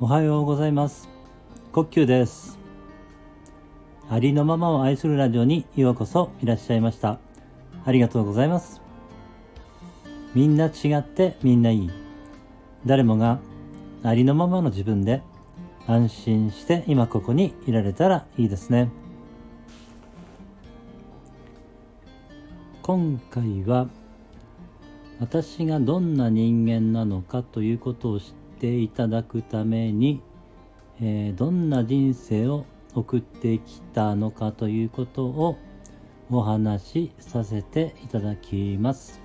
おはようございます。呼吸です。ありのままを愛するラジオにようこそいらっしゃいました。ありがとうございます。みんな違ってみんないい。誰もがありのままの自分で安心して今ここにいられたらいいですね。今回は私がどんな人間なのかということを知っていただくために、えー、どんな人生を送ってきたのかということをお話しさせていただきます。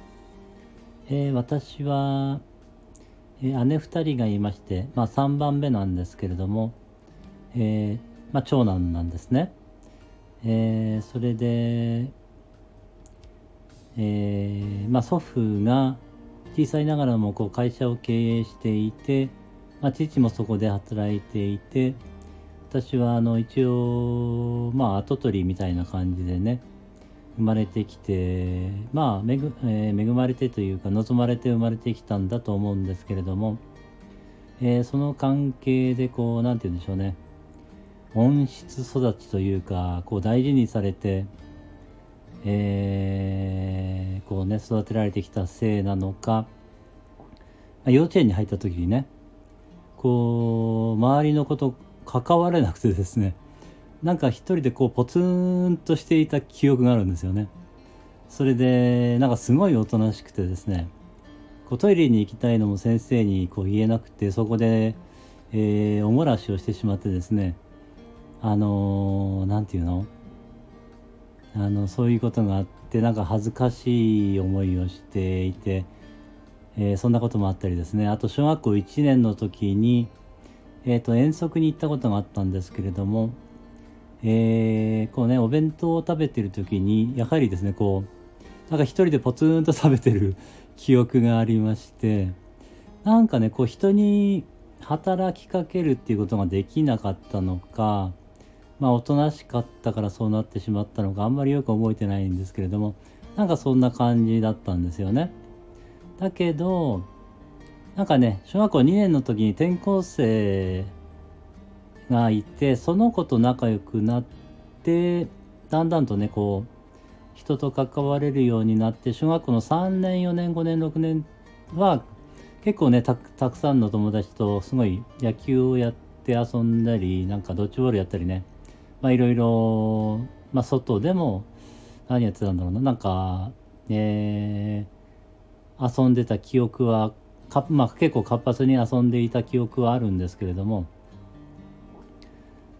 えー、私は、えー、姉2人がいまして、まあ、3番目なんですけれども、えまあ、長男なんですね。えそれで、え、まあ、祖父が小さいながらもこう会社を経営していて、まあ、父もそこで働いていて私はあの一応まあ跡取りみたいな感じでね生まれてきてまあ恵,、えー、恵まれてというか望まれて生まれてきたんだと思うんですけれども、えー、その関係でこう何て言うんでしょうね温室育ちというかこう大事にされてえー、こうね育てられてきたせいなのか。幼稚園に入った時にねこう周りのこと関われなくてですね なんか一人でこうポツンとしていた記憶があるんですよね。それでなんかすごいおとなしくてですねこうトイレに行きたいのも先生にこう言えなくてそこで、えー、おもらしをしてしまってですねあの何、ー、て言うの？あのそういうことがあってなんか恥ずかしい思いをしていて、えー、そんなこともあったりですね。あと小学校1年の時に、えーと、遠足に行ったことがあったんですけれども、えー、こうねお弁当を食べてる時にやはりですねこうなんか一人でポツンと食べてる 記憶がありましてなんかねこう人に働きかけるっていうことができなかったのかまあおとなしかったからそうなってしまったのかあんまりよく覚えてないんですけれどもなんかそんな感じだったんですよね。だけどなんかね小学校2年の時に転校生がいてその子と仲良くなってだんだんとねこう人と関われるようになって小学校の3年4年5年6年は結構ねたくさんの友達とすごい野球をやって遊んだりなんかドッジボールやったりねまあいろいろ、まあ外でも何やってたんだろうな、なんか、えー、遊んでた記憶は、かまあ結構活発に遊んでいた記憶はあるんですけれども、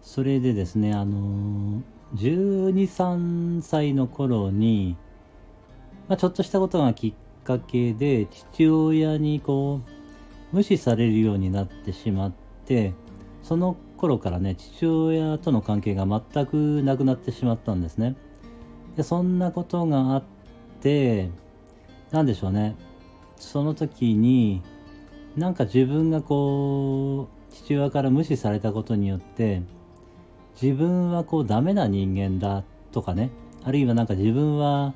それでですね、あのー、12、3歳の頃に、まあ、ちょっとしたことがきっかけで父親にこう無視されるようになってしまってその頃からね父親との関係が全くなくなってしまったんですねでそんなことがあって何でしょうねその時になんか自分がこう父親から無視されたことによって自分はこうダメな人間だとかねあるいはなんか自分は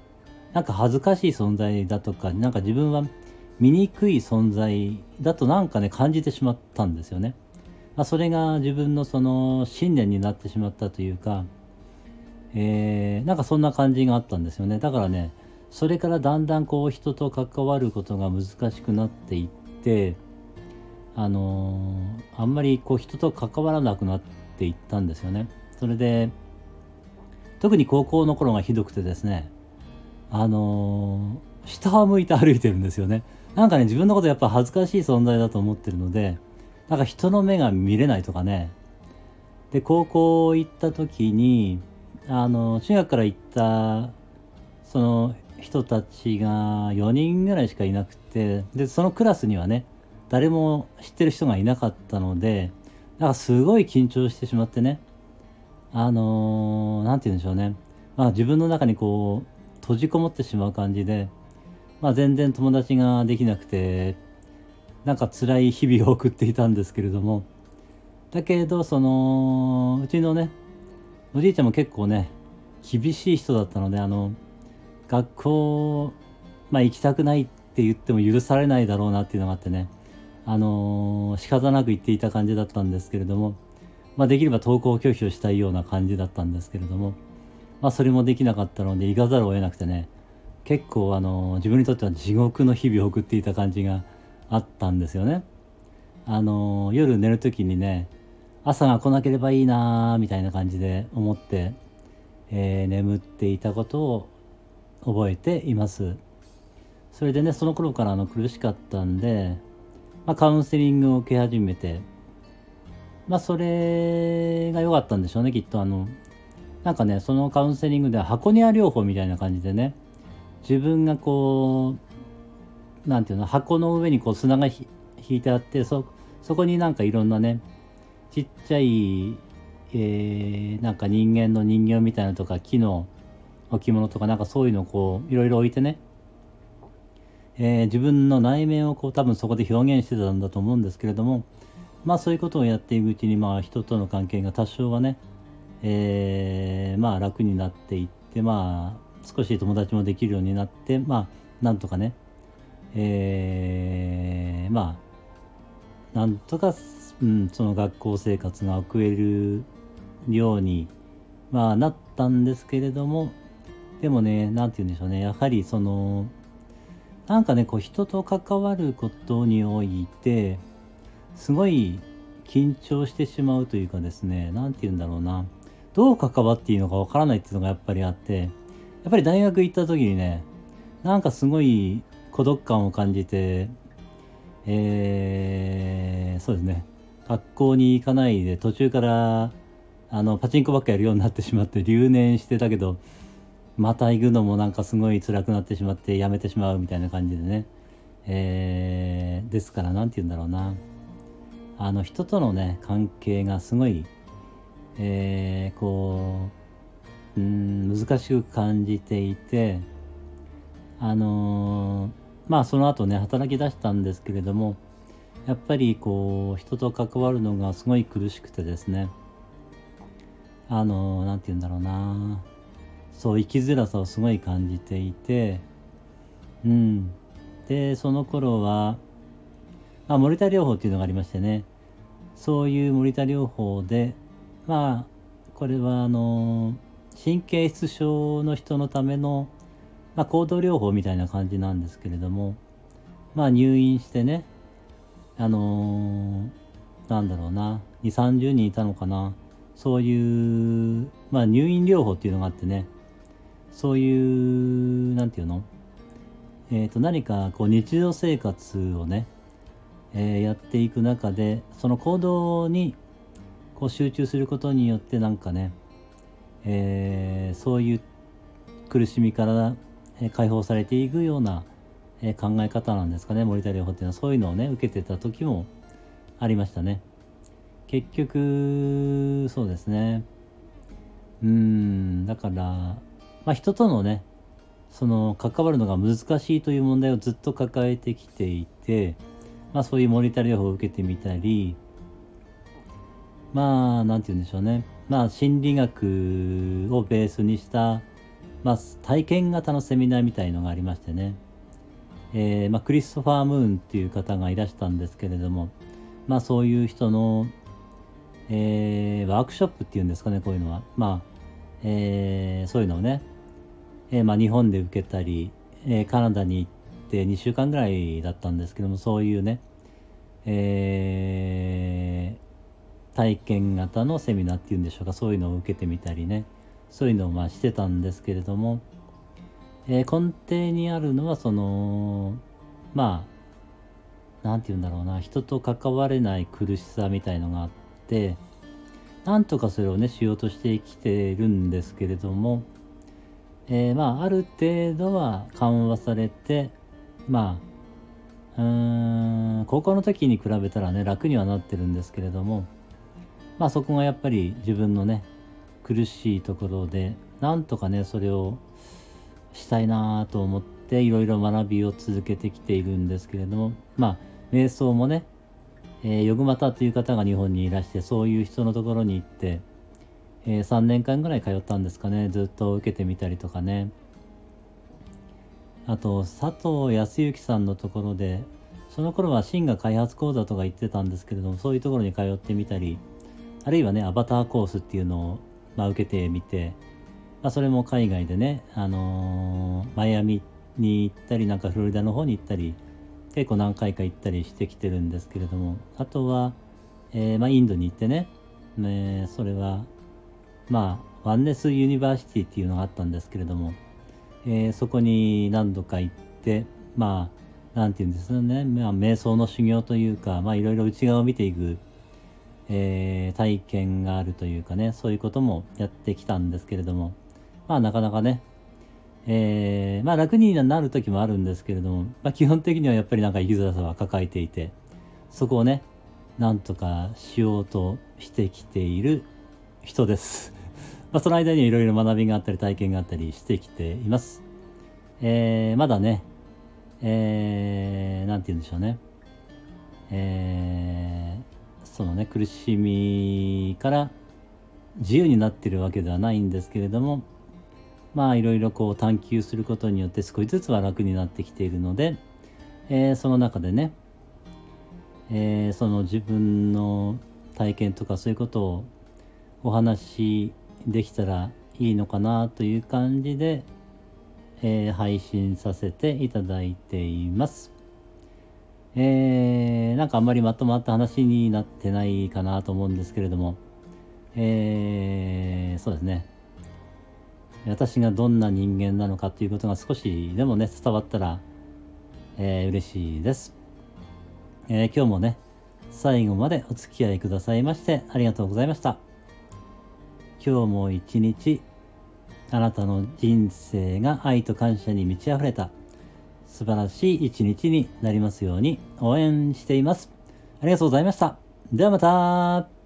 なんか恥ずかしい存在だとかなんか自分は醜い存在だとなんかね感じてしまったんですよね。まあ、それが自分のその信念になってしまったというか、えー、なんかそんな感じがあったんですよね。だからねそれからだんだんこう人と関わることが難しくなっていってあのー、あんまりこう人と関わらなくなっていったんですよね。それで特に高校の頃がひどくてですねあのー、下を向いて歩いてるんですよね。なんかね自分のことやっぱ恥ずかしい存在だと思ってるのでなんか人の目が見れないとかね。で、高校行った時に、あの、中学から行った、その人たちが4人ぐらいしかいなくて、で、そのクラスにはね、誰も知ってる人がいなかったので、なんかすごい緊張してしまってね、あのー、て言うんでしょうね。まあ自分の中にこう、閉じこもってしまう感じで、まあ全然友達ができなくて、なんか辛い日々を送っていたんですけれども。だけどそのうちのねおじいちゃんも結構ね厳しい人だったのであの学校まあ行きたくないって言っても許されないだろうなっていうのがあってね。あのー、仕方なく言っていた感じだったんですけれども、まあ、できれば登校拒否をしたいような感じだったんですけれども、まあ、それもできなかったので行かざるを得なくてね。結構あの自分にとっては地獄の日々を送っていた感じがあったんですよね。あの夜寝る時にね朝が来なければいいなーみたいな感じで思って、えー、眠っていたことを覚えています。それでねその頃からあの苦しかったんで、まあ、カウンセリングを受け始めてまあそれが良かったんでしょうねきっとあのなんかねそのカウンセリングでは箱庭療法みたいな感じでね自分がこうなんていうの箱の上にこう砂が引いてあってそそこになんかいろんなねちっちゃい、えー、なんか人間の人形みたいなとか木の置物とかなんかそういうのをこういろいろ置いてね、えー、自分の内面をこう多分そこで表現してたんだと思うんですけれどもまあそういうことをやっていくうちにまあ人との関係が多少はね、えー、まあ楽になっていってまあ少し友達もできるようになってまあなんとかねえー、まあなんとか、うん、その学校生活が送れるように、まあ、なったんですけれどもでもね何て言うんでしょうね。やはりそのなんかねこう人と関わることにおいてすごい緊張してしまうというかですね何て言うんだろうな。どう関わっていいのかわからないっていうのがやっぱりあってやっぱり大学行った時にねなんかすごい孤独感を感じてえー、そうですね。学校に行かないで途中からあのパチンコばっかやるようになってしまって留年してたけどまた行くのもなんかすごい辛くなってしまってやめてしまうみたいな感じでね。えー、ですから何て言うんだろうな。あの人とのね関係がすごいえー、こううん難しく感じていてあのー、まあその後ね働き出したんですけれどもやっぱりこう人と関わるのがすごい苦しくてですねあの何、て言うんだろうなそう生きづらさをすごい感じていてうん。でその頃は、まあ、森田療法っていうのがありましてねそういう森田療法でまあこれはあの神経質症の人のための、まあ、行動療法みたいな感じなんですけれども、まあ、入院してねあのー、なんだろうな2 3 0人いたのかなそういう、まあ、入院療法っていうのがあってねそういうなんていうのえっ、ー、と何かこう日常生活をね、えー、やっていく中でその行動にこう集中することによってなんかねえー、そういう苦しみから解放されていくような考え方なんですかね。森田療法っていうのはそういうのをね受けてた時もありましたね。結局そうですね。うんだからまあ人とのねその関わるのが難しいという問題をずっと抱えてきていてまあそういう森田療法を受けてみたりまあ何て言うんでしょうね。まあ、心理学をベースにした、まあ、体験型のセミナーみたいのがありましてね、えー、まあ、クリストファー・ムーンっていう方がいらしたんですけれども、まあ、そういう人の、えー、ワークショップっていうんですかねこういうのは、まあえー、そういうのをね、えまあ、日本で受けたり、えカナダに行って2週間ぐらいだったんですけどもそういうね、えー体験型のセミナーっていうんでしょうかそういうのを受けてみたりね。そういうのをまあしてたんですけれども、えー、根底にあるのはそのまあ何て言うんだろうな人と関われない苦しさみたいのがあってなんとかそれをねしようとして生きてるんですけれども、えー、まあある程度は緩和されてまあうーん高校の時に比べたらね楽にはなってるんですけれどもまあそこがやっぱり自分のね苦しいところでなんとかねそれをしたいなと思っていろいろ学びを続けてきているんですけれどもまあ瞑想もね、えー、ヨグマタという方が日本にいらしてそういう人のところに行って、えー、3年間ぐらい通ったんですかねずっと受けてみたりとかね。あと佐藤康之さんのところでその頃はシンが開発講座とか言ってたんですけれどもそういうところに通ってみたりあるいはねアバターコースっていうのを、まあ、受けてみて、まあ、それも海外でね、あのー、マイアミに行ったりなんかフロリダの方に行ったり結構何回か行ったりしてきてるんですけれどもあとは、えー、まあ、インドに行ってねねそれはまあワンネスユニバーシティっていうのがあったんですけれども、えー、そこに何度か行ってまあなんていうんですかね、まあ、瞑想の修行というかまあいろいろ内側を見ていく、えー、体験があるというかねそういうこともやってきたんですけれどもまあなかなかねえー、まあ楽になる時もあるんですけれども、まあ、基本的にはやっぱりなんか生きづらさは抱えていてそこをねなんとかしようとしてきている人です。まあ、その間にいろいろ学びがあったり体験があったりしてきています。えー、まだね、えー、なんて言うんでしょうね。えー、そのね、苦しみから自由になってるわけではないんですけれども、まあいろいろこう探求することによって少しずつは楽になってきているので、えー、その中でね、えー、その自分の体験とかそういうことをお話しできたらいいのかなという感じで、えー、配信させていただいています。えー、なんかあんまりまとまった話になってないかなと思うんですけれども、えー、そうですね。私がどんな人間なのかということが少しでもね、伝わったら、えー、嬉しいです。えー、今日もね、最後までお付き合いくださいましてありがとうございました。今日も一日、あなたの人生が愛と感謝に満ち溢れた素晴らしい一日になりますように応援しています。ありがとうございました。ではまた